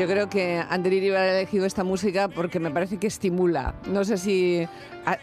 Yo creo que Andrés iba a elegido esta música porque me parece que estimula. No sé si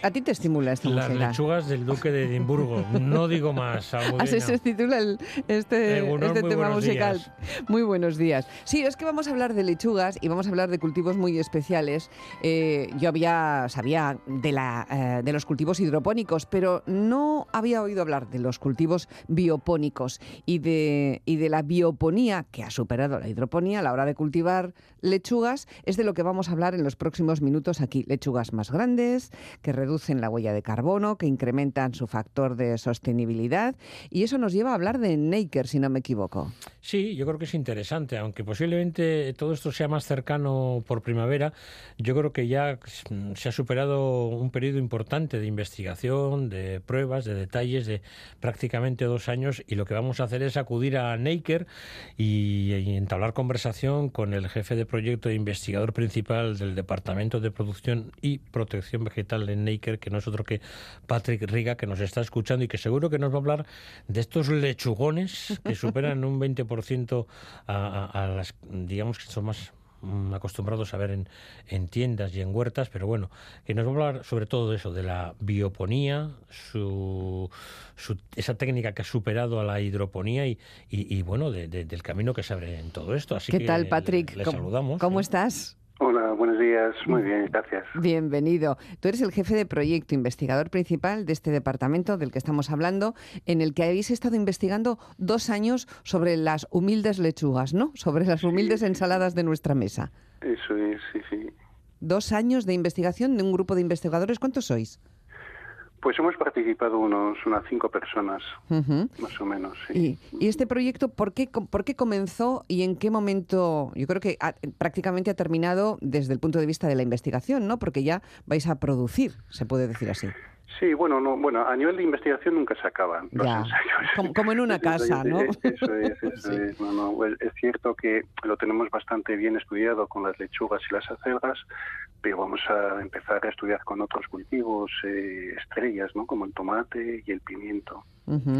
a, ti te estimula esta música. Las lechugas del Duque de Edimburgo. No digo más. Así se titula este, este tema musical. Muy buenos días. Sí, es que vamos a hablar de lechugas y vamos a hablar de cultivos muy especiales. Eh, yo había sabía de la eh, de los cultivos hidropónicos, pero no había oído hablar de los cultivos biopónicos y de y de la bioponía que ha superado la hidroponía a la hora de cultivar lechugas. Es de lo que vamos a hablar en los próximos minutos aquí. Lechugas más grandes que reducen la huella de carbono, que incrementan su factor de sostenibilidad. Y eso nos lleva a hablar de Naker, si no me equivoco. Sí, yo creo que es interesante, aunque posiblemente todo esto sea más cercano por primavera, yo creo que ya se ha superado un periodo importante de investigación, de pruebas, de detalles, de prácticamente dos años, y lo que vamos a hacer es acudir a Naker y, y entablar conversación con el jefe de proyecto e investigador principal del Departamento de Producción y Protección Vegetal de Naker, que no es otro que Patrick Riga, que nos está escuchando y que seguro que nos va a hablar de estos lechugones que superan un 20% a, a, las, digamos que son más mm, acostumbrados a ver en, en, tiendas y en huertas, pero bueno, que nos va a hablar sobre todo de eso, de la bioponía, su, esa técnica que ha superado a la hidroponía y, y, bueno, del camino que se abre en todo esto. Así ¿Qué tal, Patrick? Le, saludamos. ¿Cómo estás? Hola, buenos días. Muy bien, gracias. Bienvenido. Tú eres el jefe de proyecto, investigador principal de este departamento del que estamos hablando, en el que habéis estado investigando dos años sobre las humildes lechugas, ¿no? Sobre las humildes ensaladas de nuestra mesa. Eso es, sí, sí. Dos años de investigación de un grupo de investigadores. ¿Cuántos sois? Pues hemos participado unos, unas cinco personas, más o menos. ¿Y, este proyecto por qué, por qué comenzó y en qué momento? Yo creo que prácticamente ha terminado desde el punto de vista de la investigación, ¿no? Porque ya vais a producir, se puede decir así. Sí, bueno, no, bueno, a nivel de investigación nunca se acaban los ensayos. Como, en una casa, ¿no? Eso es, eso es. No, no, es cierto que lo tenemos bastante bien estudiado con las lechugas y las acelgas, pero vamos a empezar a estudiar con otros cultivos eh, estrellas, ¿no? Como el tomate y el pimiento.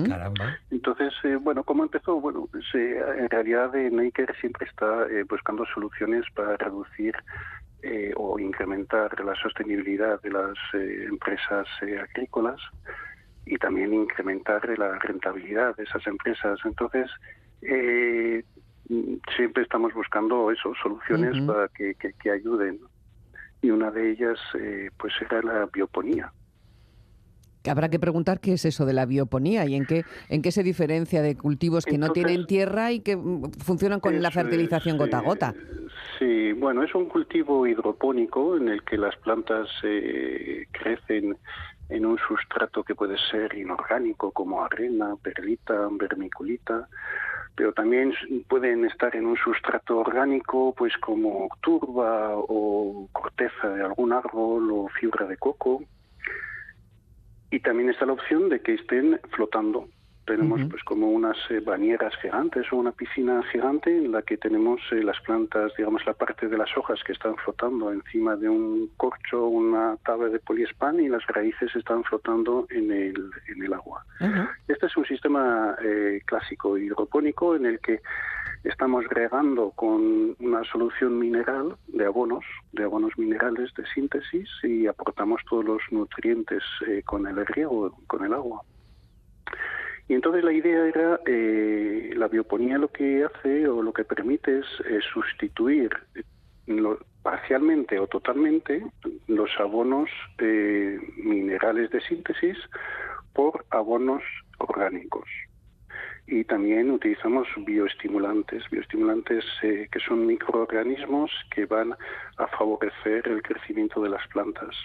Caramba. Entonces, eh, bueno, ¿cómo empezó? Bueno, pues, eh, en realidad Naker siempre está buscando soluciones para reducir eh, o incrementar la sostenibilidad de las eh, empresas eh, agrícolas y también incrementar la rentabilidad de esas empresas. Entonces, siempre estamos buscando eso, soluciones para que, que, ayuden. Y una de ellas, pues, era la bioponía habrá que preguntar qué es eso de la bioponía y en qué en qué se diferencia de cultivos que no tienen tierra y que mm, funcionan con la fertilización gota a gota. Sí, bueno, es un cultivo hidropónico en el que las plantas eh, crecen en un sustrato que puede ser inorgánico como arena, perlita, vermiculita, pero también pueden estar en un sustrato orgánico pues como turba o corteza de algún árbol o fibra de coco y también está la opción de que estén flotando. Tenemos pues como unas eh, bañeras gigantes o una piscina gigante en la que tenemos eh, las plantas, digamos la parte de las hojas que están flotando encima de un corcho, una tabla de poliespan y las raíces están flotando en el, en el agua. Este es un sistema eh, clásico hidropónico en el que estamos regando con una solución mineral de abonos, de abonos minerales de síntesis y aportamos todos los nutrientes eh, con el riego, con el agua. Y entonces la idea era, eh, la bioponía lo que hace o lo que permite es sustituir parcialmente o totalmente los abonos eh, minerales de síntesis por abonos orgánicos y también utilizamos bioestimulantes, bioestimulantes eh, que son microorganismos que van a favorecer el crecimiento de las plantas.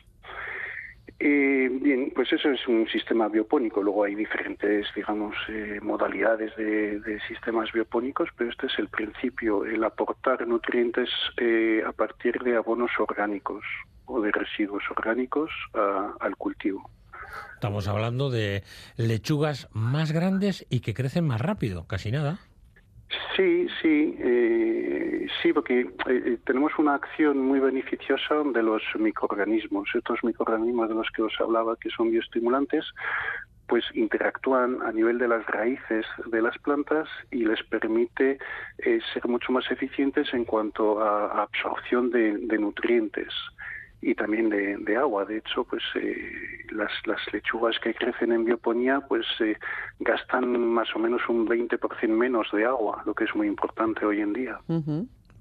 Eh, bien, pues eso es un sistema biopónico. Luego hay diferentes, digamos, eh, modalidades de, sistemas biopónicos, pero este es el principio, el aportar nutrientes a partir de abonos orgánicos o de residuos orgánicos al cultivo. Estamos hablando de lechugas más grandes y que crecen más rápido, casi nada. Sí, sí, eh, sí, porque eh, eh, tenemos una acción muy beneficiosa de los microorganismos. Estos microorganismos de los que os hablaba, que son bioestimulantes, pues interactúan a nivel de las raíces de las plantas y les permite eh, ser mucho más eficientes en cuanto a, absorción de, nutrientes y también de, agua. De hecho, pues eh, las, lechugas que crecen en bioponía pues eh, gastan más o menos un 20% menos de agua, lo que es muy importante hoy en día.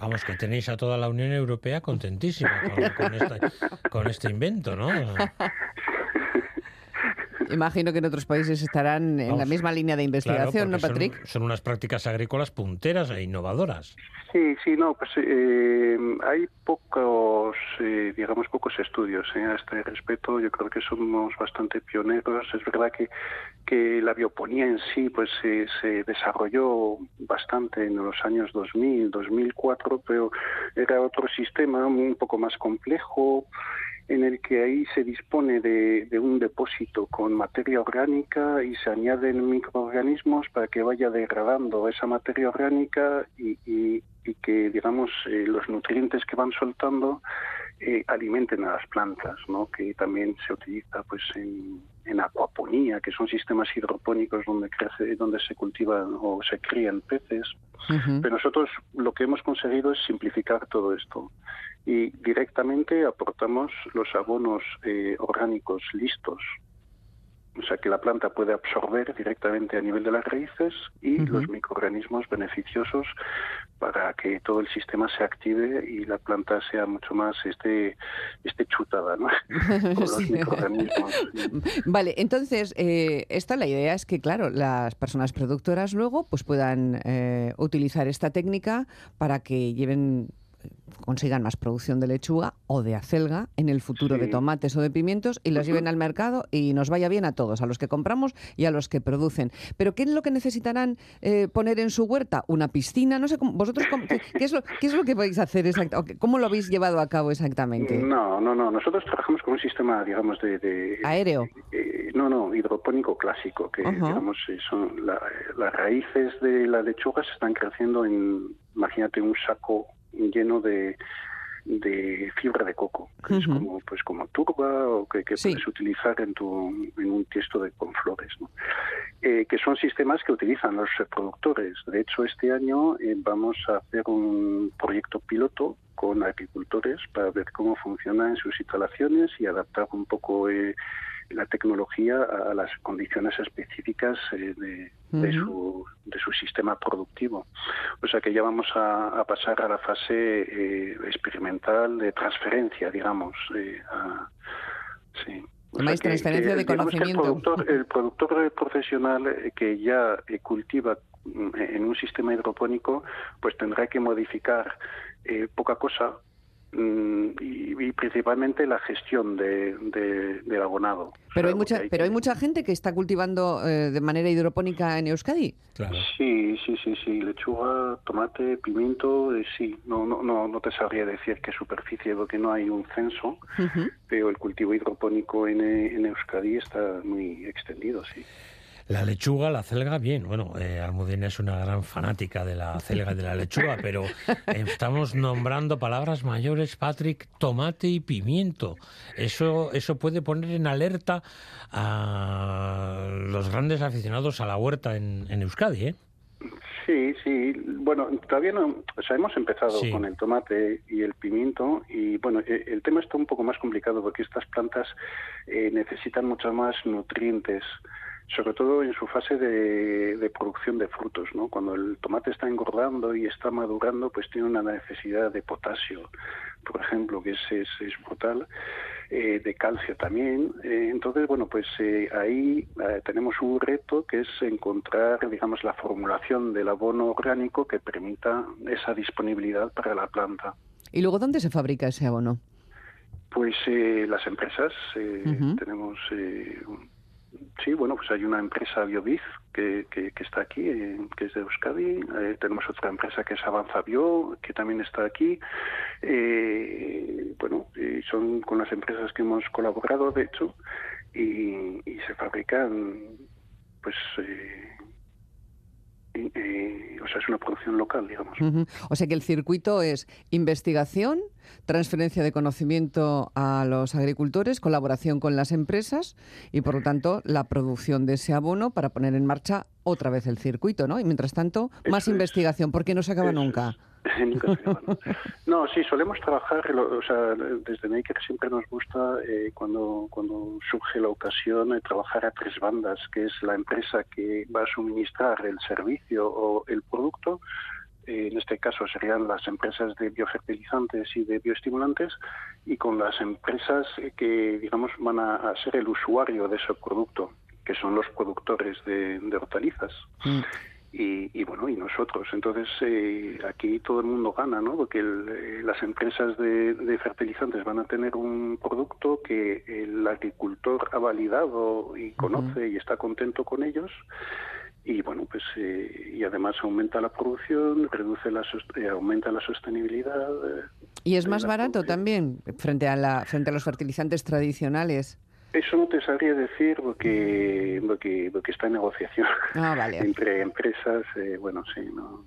Vamos, que tenéis a toda la Unión Europea contentísima con, con este invento, ¿no? Imagino que en otros países estarán en la misma línea de investigación, ¿no, Patrick? Son, unas prácticas agrícolas punteras e innovadoras. Sí, sí, no, pues eh, hay pocos, eh, digamos, pocos estudios eh, a este respecto. Yo creo que somos bastante pioneros. Es verdad que, que la bioponía en sí, pues se desarrolló bastante en los años 2000, 2004, pero era otro sistema un poco más complejo en el que ahí se dispone de, un depósito con materia orgánica y se añaden microorganismos para que vaya degradando esa materia orgánica y, que, digamos, eh, los nutrientes que van soltando eh, alimenten a las plantas, ¿no? que también se utiliza pues en, en acuaponía, que son sistemas hidropónicos donde crece, donde se cultivan o se crían peces. Pero nosotros lo que hemos conseguido es simplificar todo esto. Y directamente aportamos los abonos eh, orgánicos listos sea que la planta puede absorber directamente a nivel de las raíces y los microorganismos beneficiosos para que todo el sistema se active y la planta sea mucho más este, este chutada ¿no? con los microorganismos. Vale, entonces eh, esta la idea es que claro las personas productoras luego pues puedan eh, utilizar esta técnica para que lleven consigan más producción de lechuga o de acelga en el futuro de tomates o de pimientos y las lleven al mercado y nos vaya bien a todos, a los que compramos y a los que producen. Pero ¿qué es lo que necesitarán eh, poner en su huerta? ¿Una piscina? No sé, vosotros, qué, es lo, ¿qué es lo que vais a hacer exactamente? ¿Cómo lo habéis llevado a cabo exactamente? No, no, no. Nosotros trabajamos con un sistema, digamos, de... ¿Aéreo? no, no, hidropónico clásico, que, digamos, eh, son las raíces de la lechuga se están creciendo en, imagínate, un saco lleno de, de fibra de coco, que es como pues como turba o que, puedes utilizar en tu en un tiesto de con flores, eh, que son sistemas que utilizan los productores. De hecho, este año eh, vamos a hacer un proyecto piloto con agricultores para ver cómo funciona en sus instalaciones y adaptar un poco eh, la tecnología a las condiciones específicas eh, de, su, de su sistema productivo. O sea que ya vamos a, pasar a la fase eh, experimental de transferencia, digamos. Eh, sí. transferencia de conocimiento. el, productor, profesional que ya cultiva mm, en un sistema hidropónico, pues tendrá que modificar poca cosa Mm, y, principalmente la gestión de, del abonado. Pero hay mucha, pero hay mucha gente que está cultivando eh, de manera hidropónica en Euskadi. Sí, sí, sí, sí. Lechuga, tomate, pimiento, eh, sí. No, no, no, no te sabría decir qué superficie porque no hay un censo, pero el cultivo hidropónico en, en Euskadi está muy extendido, sí. La lechuga, la celga, bien. Bueno, eh, Almudena es una gran fanática de la celga y de la lechuga, pero estamos nombrando palabras mayores, Patrick, tomate y pimiento. Eso, eso puede poner en alerta a los grandes aficionados a la huerta en, Euskadi, ¿eh? Sí, sí. Bueno, todavía no. O sea, hemos empezado con el tomate y el pimiento y bueno, e, el tema está un poco más complicado porque estas plantas eh, necesitan mucho más nutrientes sobre todo en su fase de, producción de frutos, ¿no? Cuando el tomate está engordando y está madurando, pues tiene una necesidad de potasio, por ejemplo, que es, es, brutal, eh, de calcio también. Eh, entonces, bueno, pues eh, ahí tenemos un reto que es encontrar, digamos, la formulación del abono orgánico que permita esa disponibilidad para la planta. ¿Y luego dónde se fabrica ese abono? Pues las empresas, tenemos Sí, bueno, pues hay una empresa Biobiz que, que, está aquí, eh, que es de Euskadi. Eh, tenemos otra empresa que es Avanza Bio, que también está aquí. Eh, bueno, son con las empresas que hemos colaborado, de hecho, y, se fabrican, pues, eh, o sea, es una producción local, digamos. O sea que el circuito es investigación, transferencia de conocimiento a los agricultores, colaboración con las empresas y, por lo tanto, la producción de ese abono para poner en marcha otra vez el circuito, ¿no? Y mientras tanto, más investigación, porque no se acaba nunca. ¿no? sí, solemos trabajar, o sea, desde Maker siempre nos gusta eh, cuando, cuando surge la ocasión eh, trabajar a tres bandas, que es la empresa que va a suministrar el servicio o el producto, eh, en este caso serían las empresas de biofertilizantes y de bioestimulantes, y con las empresas que, digamos, van a, ser el usuario de ese producto, que son los productores de, hortalizas. Mm y, bueno y nosotros. Entonces eh, aquí todo el mundo gana no porque eh, las empresas de, fertilizantes van a tener un producto que el agricultor ha validado y conoce y está contento con ellos. Y bueno pues eh, y además aumenta la producción reduce la aumenta la sostenibilidad y es más barato también frente a la frente a los fertilizantes tradicionales eso no te sabría decir porque, porque, porque está en negociación ah, entre empresas. Eh, bueno, sí, no,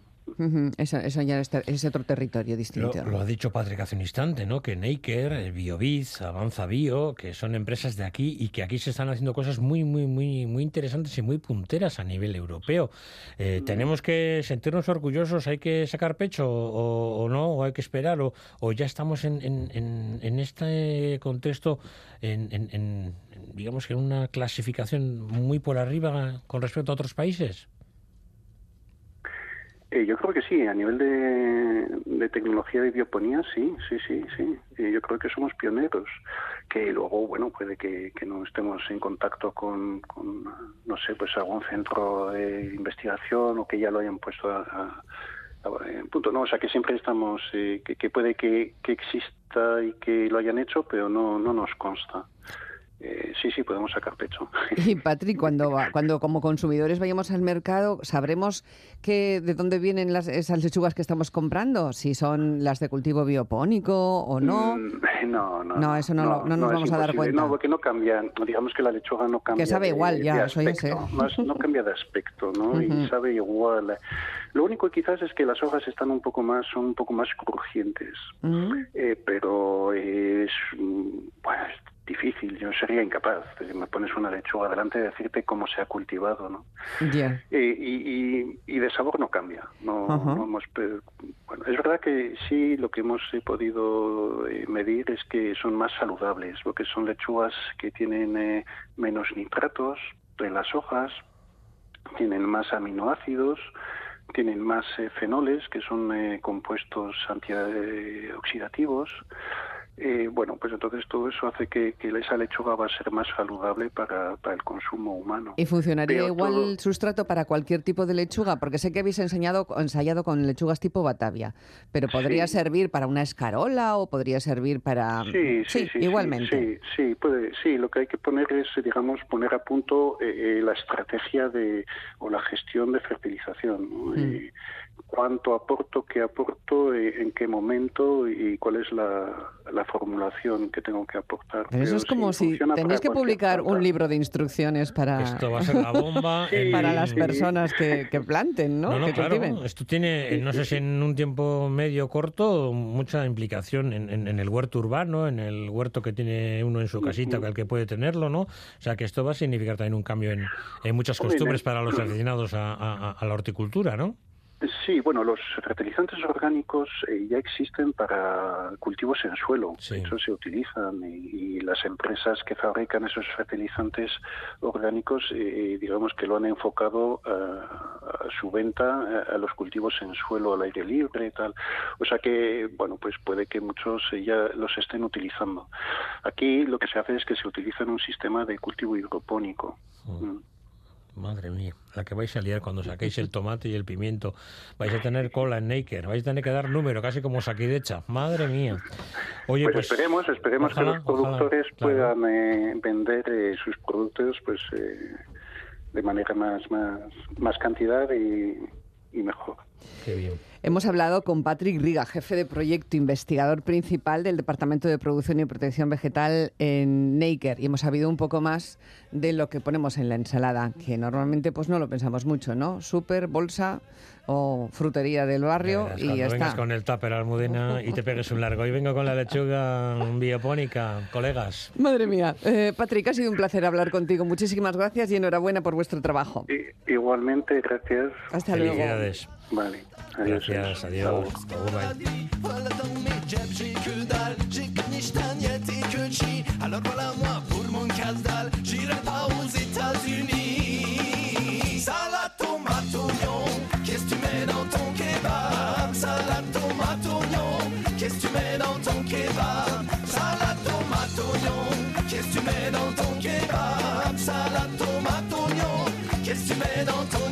eso, ya es otro territorio distinto. Lo, ha dicho Patrick hace un instante, ¿no? Que Naker, BioBiz, Avanza Bio, que son empresas de aquí y que aquí se están haciendo cosas muy, muy, muy, muy interesantes y muy punteras a nivel europeo. Eh, mm. ¿Tenemos que sentirnos orgullosos? ¿Hay que sacar pecho o, no? ¿O hay que esperar? ¿O, o ya estamos en, en, en, este contexto, en, digamos que en una clasificación muy por arriba con respecto a otros países? Eh, yo creo que sí, a nivel de, tecnología de bioponía, sí, sí, sí, sí. Yo creo que somos pioneros, que luego, bueno, puede que, no estemos en contacto con, no sé, pues algún centro de investigación o que ya lo hayan puesto a, en punto, no, o sea que siempre estamos, eh, que, que, puede que, que exista y que lo hayan hecho, pero no, no nos consta. Eh, sí, sí, podemos sacar pecho. Y Patrick, cuando, cuando como consumidores vayamos al mercado, ¿sabremos que, de dónde vienen las, esas lechugas que estamos comprando? Si son las de cultivo biopónico o no. Mm, no, no. No, eso no, no, nos vamos a dar cuenta. No, porque no cambian, digamos que la lechuga no cambia. Que sabe igual, ya, eso ya sé. no cambia de aspecto, ¿no? Y sabe igual. Lo único quizás es que las hojas están un poco más, son un poco más crujientes. Eh, pero es, bueno, difícil, yo sería incapaz. Si me pones una lechuga delante de decirte cómo se ha cultivado, ¿no? y, y, de sabor no cambia. No, hemos, bueno, es verdad que sí, lo que hemos podido eh, medir es que son más saludables, porque son lechugas que tienen eh, menos nitratos en las hojas, tienen más aminoácidos, tienen más eh, fenoles, que son compuestos antioxidativos. Eh, bueno, pues entonces todo eso hace que, esa lechuga va a ser más saludable para, el consumo humano. ¿Y funcionaría igual el sustrato para cualquier tipo de lechuga? Porque sé que habéis enseñado, ensayado con lechugas tipo Batavia, pero ¿podría servir para una escarola o podría servir para...? Sí, sí, igualmente. Sí, sí, puede, sí, lo que hay que poner es, digamos, poner a punto eh, eh, la estrategia de o la gestión de fertilización. Mm cuánto aporto, qué aporto, eh, en qué momento y cuál es la, formulación que tengo que aportar. eso es como si tenéis que publicar un libro de instrucciones para, Esto va a ser la bomba para las personas que, planten, ¿no? no, claro, esto tiene, no sé si en un tiempo medio corto, mucha implicación en, el huerto urbano, en el huerto que tiene uno en su casita, el que puede tenerlo, ¿no? O sea, que esto va a significar también un cambio en, muchas costumbres para los aficionados a la horticultura, ¿no? Sí, bueno, los fertilizantes orgánicos eh, ya existen para cultivos en suelo, de hecho se utilizan y, las empresas que fabrican esos fertilizantes orgánicos, eh, digamos que lo han enfocado a, su venta a, los cultivos en suelo al aire libre y tal. O sea que, bueno, pues puede que muchos ya los estén utilizando. Aquí lo que se hace es que se utiliza en un sistema de cultivo hidropónico. Mm. Madre mía, la que vais a liar cuando saquéis el tomate y el pimiento. Vais a tener cola en Naker, vais a tener que dar número, casi como Saquidecha. Madre mía. Oye, pues, pues esperemos, esperemos que los productores puedan eh, vender eh, sus productos pues eh, de manera más, más, más cantidad y, y mejor. Qué bien. Hemos hablado con Patrick Riga, jefe de proyecto, investigador principal del Departamento de Producción y Protección Vegetal en Naker, y hemos sabido un poco más de lo que ponemos en la ensalada, que normalmente pues no lo pensamos mucho, ¿no? Súper, bolsa o frutería del barrio y ya vengas con el tupper Almudena y te pegues un largo. Y vengo con la lechuga biopónica, colegas. Madre mía. Eh, Patrick, ha sido un placer hablar contigo. Muchísimas gracias y enhorabuena por vuestro trabajo. igualmente, gracias. Hasta luego. Vale. Gracias, adiós. Alors voilà moi pour mon casse-dalle, j'irai pas aux États-Unis. Salade tomate oignon, qu'est-ce que tu mets dans ton kebab? Salade tomate oignon, qu'est-ce que tu mets dans ton kebab? Salade tomate oignon, qu'est-ce que tu mets dans ton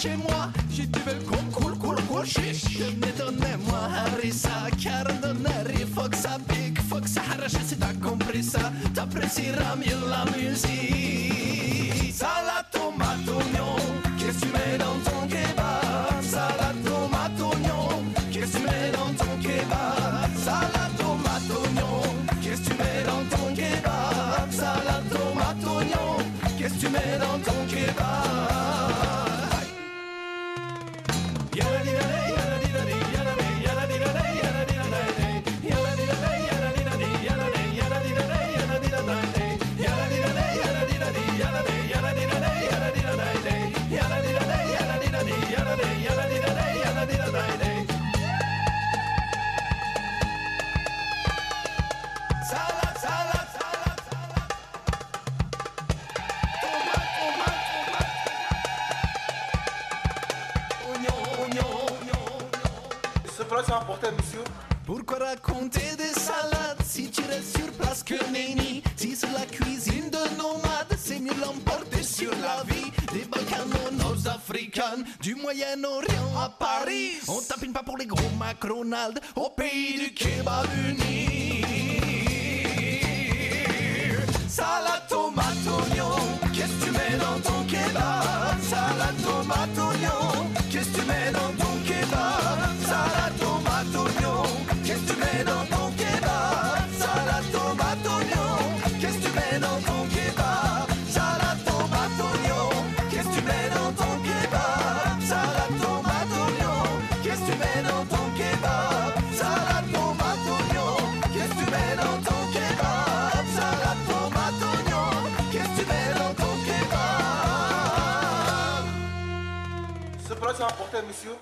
chez moi, bel con, cool, cool, cool, chiche. Donnez-moi harissa, car il faut que ça pique, faut que ça arrache. Si t'as compris ça, t'apprécieras mieux la musique. Pourquoi raconter des salades si tu restes sur place que nenni? Si c'est la cuisine de nomades, c'est mieux l'emporter sur la vie. Des Balkans aux Nord-Africains, du Moyen-Orient à Paris. On tapine pas pour les gros McDonald's au pays du kebab uni monsieur,